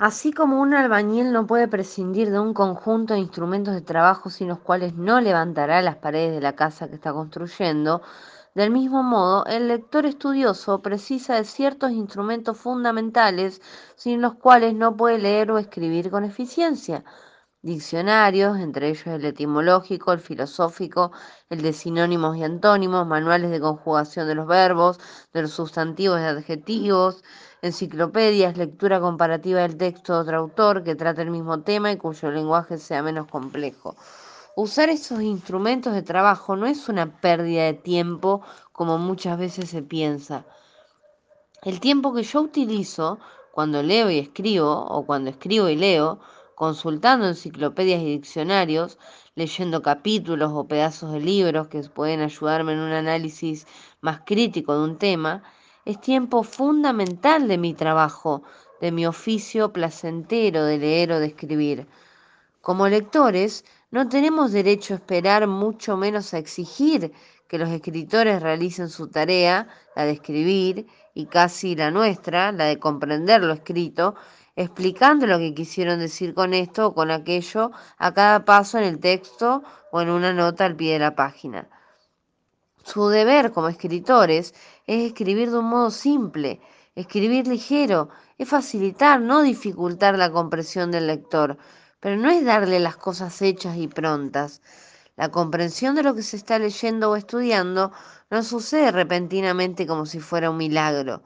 Así como un albañil no puede prescindir de un conjunto de instrumentos de trabajo sin los cuales no levantará las paredes de la casa que está construyendo, del mismo modo, el lector estudioso precisa de ciertos instrumentos fundamentales sin los cuales no puede leer o escribir con eficiencia diccionarios, entre ellos el etimológico, el filosófico, el de sinónimos y antónimos, manuales de conjugación de los verbos, de los sustantivos y adjetivos, enciclopedias, lectura comparativa del texto de otro autor que trate el mismo tema y cuyo lenguaje sea menos complejo. Usar esos instrumentos de trabajo no es una pérdida de tiempo como muchas veces se piensa. El tiempo que yo utilizo cuando leo y escribo, o cuando escribo y leo, consultando enciclopedias y diccionarios, leyendo capítulos o pedazos de libros que pueden ayudarme en un análisis más crítico de un tema, es tiempo fundamental de mi trabajo, de mi oficio placentero de leer o de escribir. Como lectores, no tenemos derecho a esperar, mucho menos a exigir que los escritores realicen su tarea, la de escribir, y casi la nuestra, la de comprender lo escrito, explicando lo que quisieron decir con esto o con aquello a cada paso en el texto o en una nota al pie de la página. Su deber como escritores es escribir de un modo simple, escribir ligero, es facilitar, no dificultar la comprensión del lector, pero no es darle las cosas hechas y prontas. La comprensión de lo que se está leyendo o estudiando no sucede repentinamente como si fuera un milagro.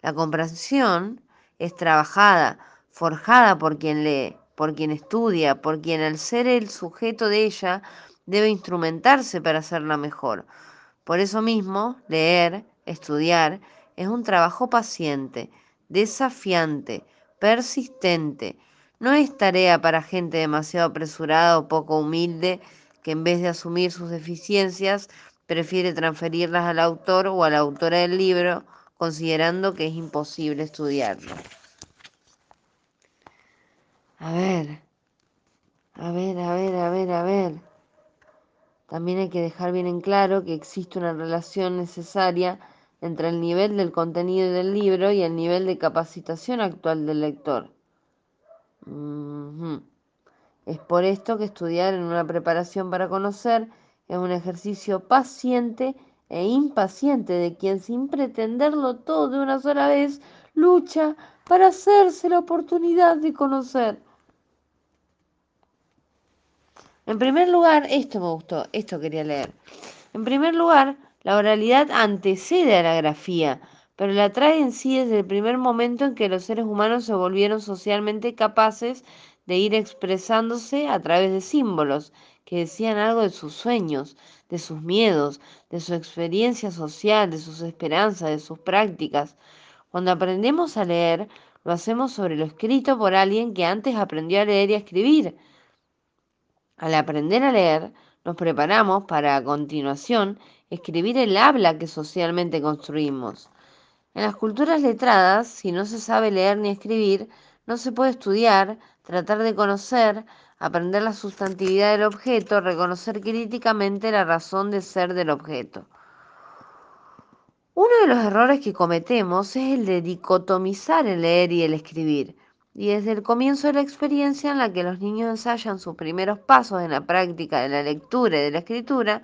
La comprensión es trabajada, forjada por quien lee, por quien estudia, por quien al ser el sujeto de ella debe instrumentarse para hacerla mejor. Por eso mismo, leer, estudiar, es un trabajo paciente, desafiante, persistente. No es tarea para gente demasiado apresurada o poco humilde que en vez de asumir sus deficiencias prefiere transferirlas al autor o a la autora del libro, considerando que es imposible estudiarlo. A ver, a ver, a ver, a ver, a ver. También hay que dejar bien en claro que existe una relación necesaria entre el nivel del contenido del libro y el nivel de capacitación actual del lector. Es por esto que estudiar en una preparación para conocer es un ejercicio paciente e impaciente de quien sin pretenderlo todo de una sola vez lucha para hacerse la oportunidad de conocer. En primer lugar, esto me gustó, esto quería leer. En primer lugar, la oralidad antecede a la grafía, pero la trae en sí desde el primer momento en que los seres humanos se volvieron socialmente capaces de ir expresándose a través de símbolos que decían algo de sus sueños, de sus miedos, de su experiencia social, de sus esperanzas, de sus prácticas. Cuando aprendemos a leer, lo hacemos sobre lo escrito por alguien que antes aprendió a leer y a escribir. Al aprender a leer, nos preparamos para a continuación escribir el habla que socialmente construimos. En las culturas letradas, si no se sabe leer ni escribir, no se puede estudiar, tratar de conocer, aprender la sustantividad del objeto, reconocer críticamente la razón de ser del objeto. Uno de los errores que cometemos es el de dicotomizar el leer y el escribir. Y desde el comienzo de la experiencia en la que los niños ensayan sus primeros pasos en la práctica de la lectura y de la escritura,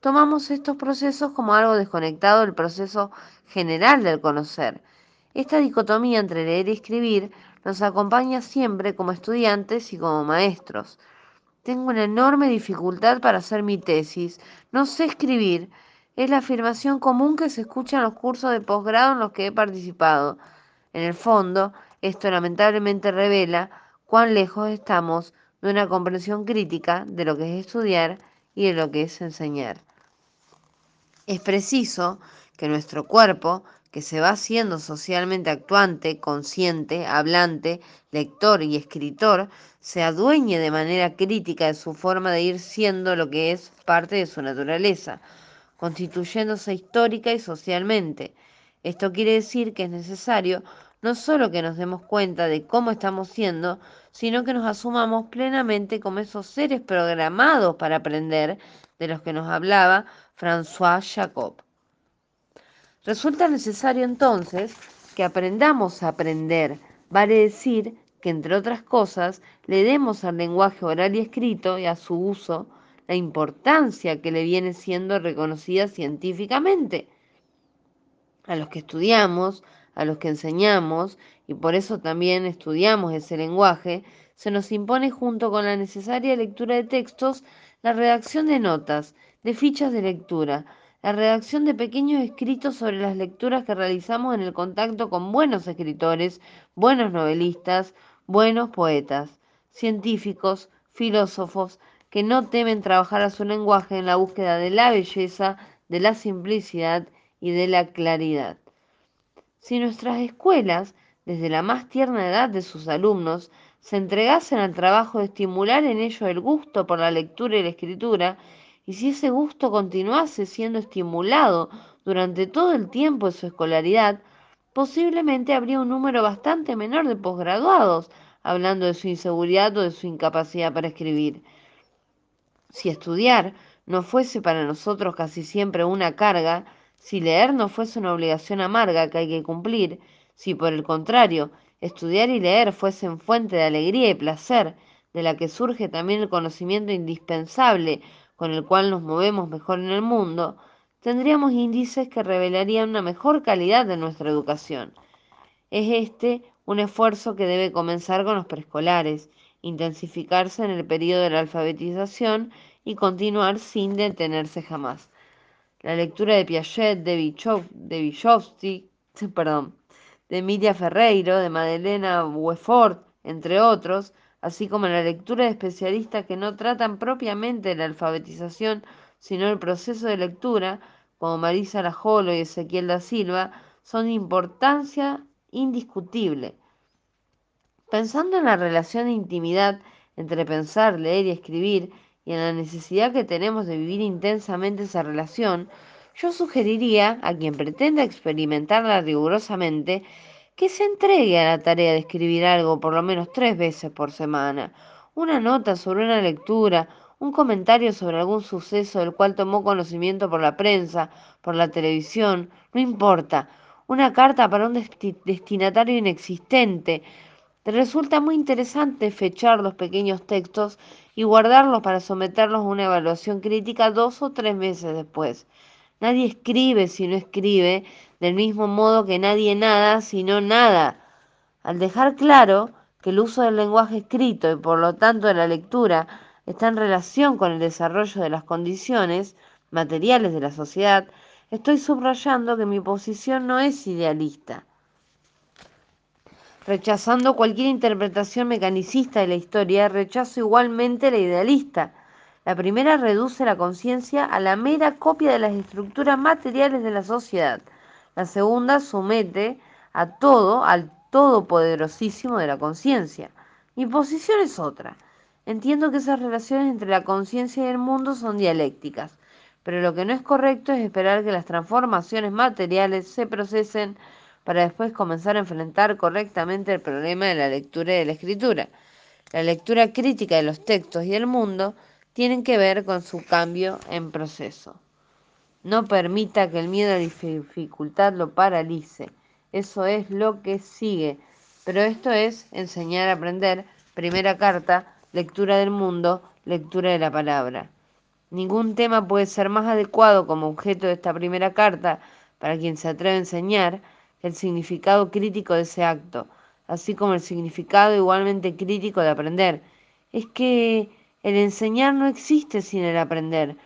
tomamos estos procesos como algo desconectado del proceso general del conocer. Esta dicotomía entre leer y escribir nos acompaña siempre como estudiantes y como maestros. Tengo una enorme dificultad para hacer mi tesis. No sé escribir. Es la afirmación común que se escucha en los cursos de posgrado en los que he participado. En el fondo, esto lamentablemente revela cuán lejos estamos de una comprensión crítica de lo que es estudiar y de lo que es enseñar. Es preciso que nuestro cuerpo, que se va haciendo socialmente actuante, consciente, hablante, lector y escritor, se adueñe de manera crítica de su forma de ir siendo lo que es parte de su naturaleza, constituyéndose histórica y socialmente. Esto quiere decir que es necesario no solo que nos demos cuenta de cómo estamos siendo, sino que nos asumamos plenamente como esos seres programados para aprender de los que nos hablaba François Jacob. Resulta necesario entonces que aprendamos a aprender, vale decir, que, entre otras cosas, le demos al lenguaje oral y escrito y a su uso la importancia que le viene siendo reconocida científicamente. A los que estudiamos, a los que enseñamos, y por eso también estudiamos ese lenguaje, se nos impone junto con la necesaria lectura de textos la redacción de notas, de fichas de lectura, la redacción de pequeños escritos sobre las lecturas que realizamos en el contacto con buenos escritores, buenos novelistas, buenos poetas, científicos, filósofos, que no temen trabajar a su lenguaje en la búsqueda de la belleza, de la simplicidad y de la claridad. Si nuestras escuelas, desde la más tierna edad de sus alumnos, se entregasen al trabajo de estimular en ellos el gusto por la lectura y la escritura, y si ese gusto continuase siendo estimulado durante todo el tiempo de su escolaridad, posiblemente habría un número bastante menor de posgraduados hablando de su inseguridad o de su incapacidad para escribir. Si estudiar no fuese para nosotros casi siempre una carga, si leer no fuese una obligación amarga que hay que cumplir, si por el contrario estudiar y leer fuesen fuente de alegría y placer, de la que surge también el conocimiento indispensable con el cual nos movemos mejor en el mundo, tendríamos índices que revelarían una mejor calidad de nuestra educación. Es este un esfuerzo que debe comenzar con los preescolares, intensificarse en el periodo de la alfabetización y continuar sin detenerse jamás. La lectura de Piaget, de, Vygotsky, perdón, de Emilia Ferreiro, de Madeleine Wefort, entre otros, así como la lectura de especialistas que no tratan propiamente la alfabetización, sino el proceso de lectura, como Marisa Lajolo y Ezequiel da Silva, son de importancia indiscutible. Pensando en la relación de intimidad entre pensar, leer y escribir, y en la necesidad que tenemos de vivir intensamente esa relación, yo sugeriría a quien pretenda experimentarla rigurosamente que se entregue a la tarea de escribir algo por lo menos tres veces por semana, una nota sobre una lectura, un comentario sobre algún suceso del cual tomó conocimiento por la prensa, por la televisión, no importa, una carta para un destinatario inexistente. Resulta muy interesante fechar los pequeños textos y guardarlos para someterlos a una evaluación crítica dos o tres meses después. Nadie escribe si no escribe, del mismo modo que nadie nada si no nada. Al dejar claro que el uso del lenguaje escrito y por lo tanto de la lectura está en relación con el desarrollo de las condiciones materiales de la sociedad, estoy subrayando que mi posición no es idealista. Rechazando cualquier interpretación mecanicista de la historia, rechazo igualmente la idealista la primera reduce la conciencia a la mera copia de las estructuras materiales de la sociedad. La segunda somete a todo al todopoderosísimo de la conciencia. Mi posición es otra. Entiendo que esas relaciones entre la conciencia y el mundo son dialécticas, pero lo que no es correcto es esperar que las transformaciones materiales se procesen para después comenzar a enfrentar correctamente el problema de la lectura y de la escritura. La lectura crítica de los textos y del mundo tienen que ver con su cambio en proceso. No permita que el miedo a la dificultad lo paralice. Eso es lo que sigue. Pero esto es enseñar a aprender. Primera carta, lectura del mundo, lectura de la palabra. Ningún tema puede ser más adecuado como objeto de esta primera carta para quien se atreve a enseñar el significado crítico de ese acto, así como el significado igualmente crítico de aprender. Es que el enseñar no existe sin el aprender.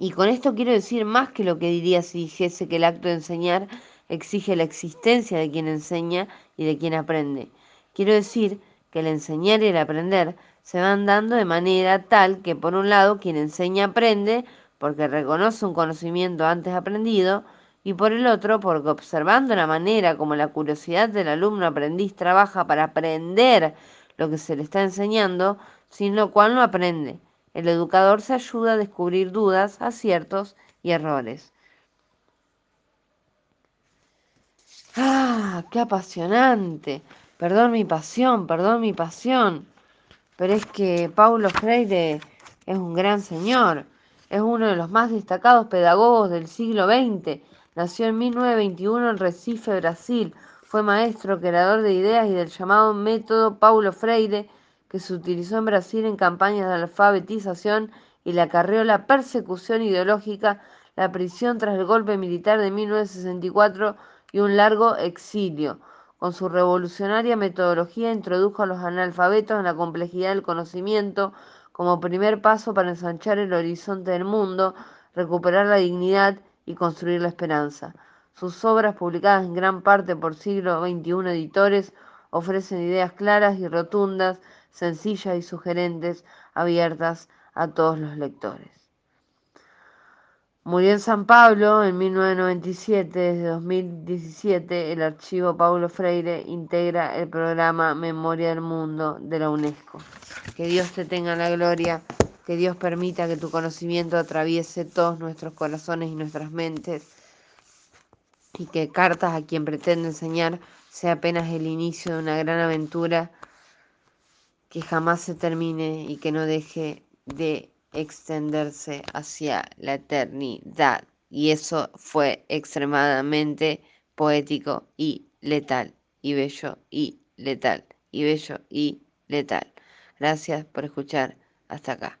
Y con esto quiero decir más que lo que diría si dijese que el acto de enseñar exige la existencia de quien enseña y de quien aprende. Quiero decir que el enseñar y el aprender se van dando de manera tal que por un lado quien enseña aprende porque reconoce un conocimiento antes aprendido y por el otro porque observando la manera como la curiosidad del alumno aprendiz trabaja para aprender lo que se le está enseñando, sin lo cual no aprende. El educador se ayuda a descubrir dudas, aciertos y errores. ¡Ah! ¡Qué apasionante! Perdón mi pasión, perdón mi pasión. Pero es que Paulo Freire es un gran señor, es uno de los más destacados pedagogos del siglo XX. Nació en 1921 en Recife, Brasil. Fue maestro, creador de ideas y del llamado método Paulo Freire, que se utilizó en Brasil en campañas de alfabetización y le acarreó la persecución ideológica, la prisión tras el golpe militar de 1964 y un largo exilio. Con su revolucionaria metodología introdujo a los analfabetos en la complejidad del conocimiento como primer paso para ensanchar el horizonte del mundo, recuperar la dignidad y construir la esperanza. Sus obras, publicadas en gran parte por siglo XXI editores, ofrecen ideas claras y rotundas, sencillas y sugerentes, abiertas a todos los lectores. Murió en San Pablo en 1997. Desde 2017, el archivo Paulo Freire integra el programa Memoria del Mundo de la UNESCO. Que Dios te tenga la gloria, que Dios permita que tu conocimiento atraviese todos nuestros corazones y nuestras mentes y que Cartas a quien pretende enseñar sea apenas el inicio de una gran aventura que jamás se termine y que no deje de extenderse hacia la eternidad. Y eso fue extremadamente poético y letal, y bello y letal, y bello y letal. Gracias por escuchar hasta acá.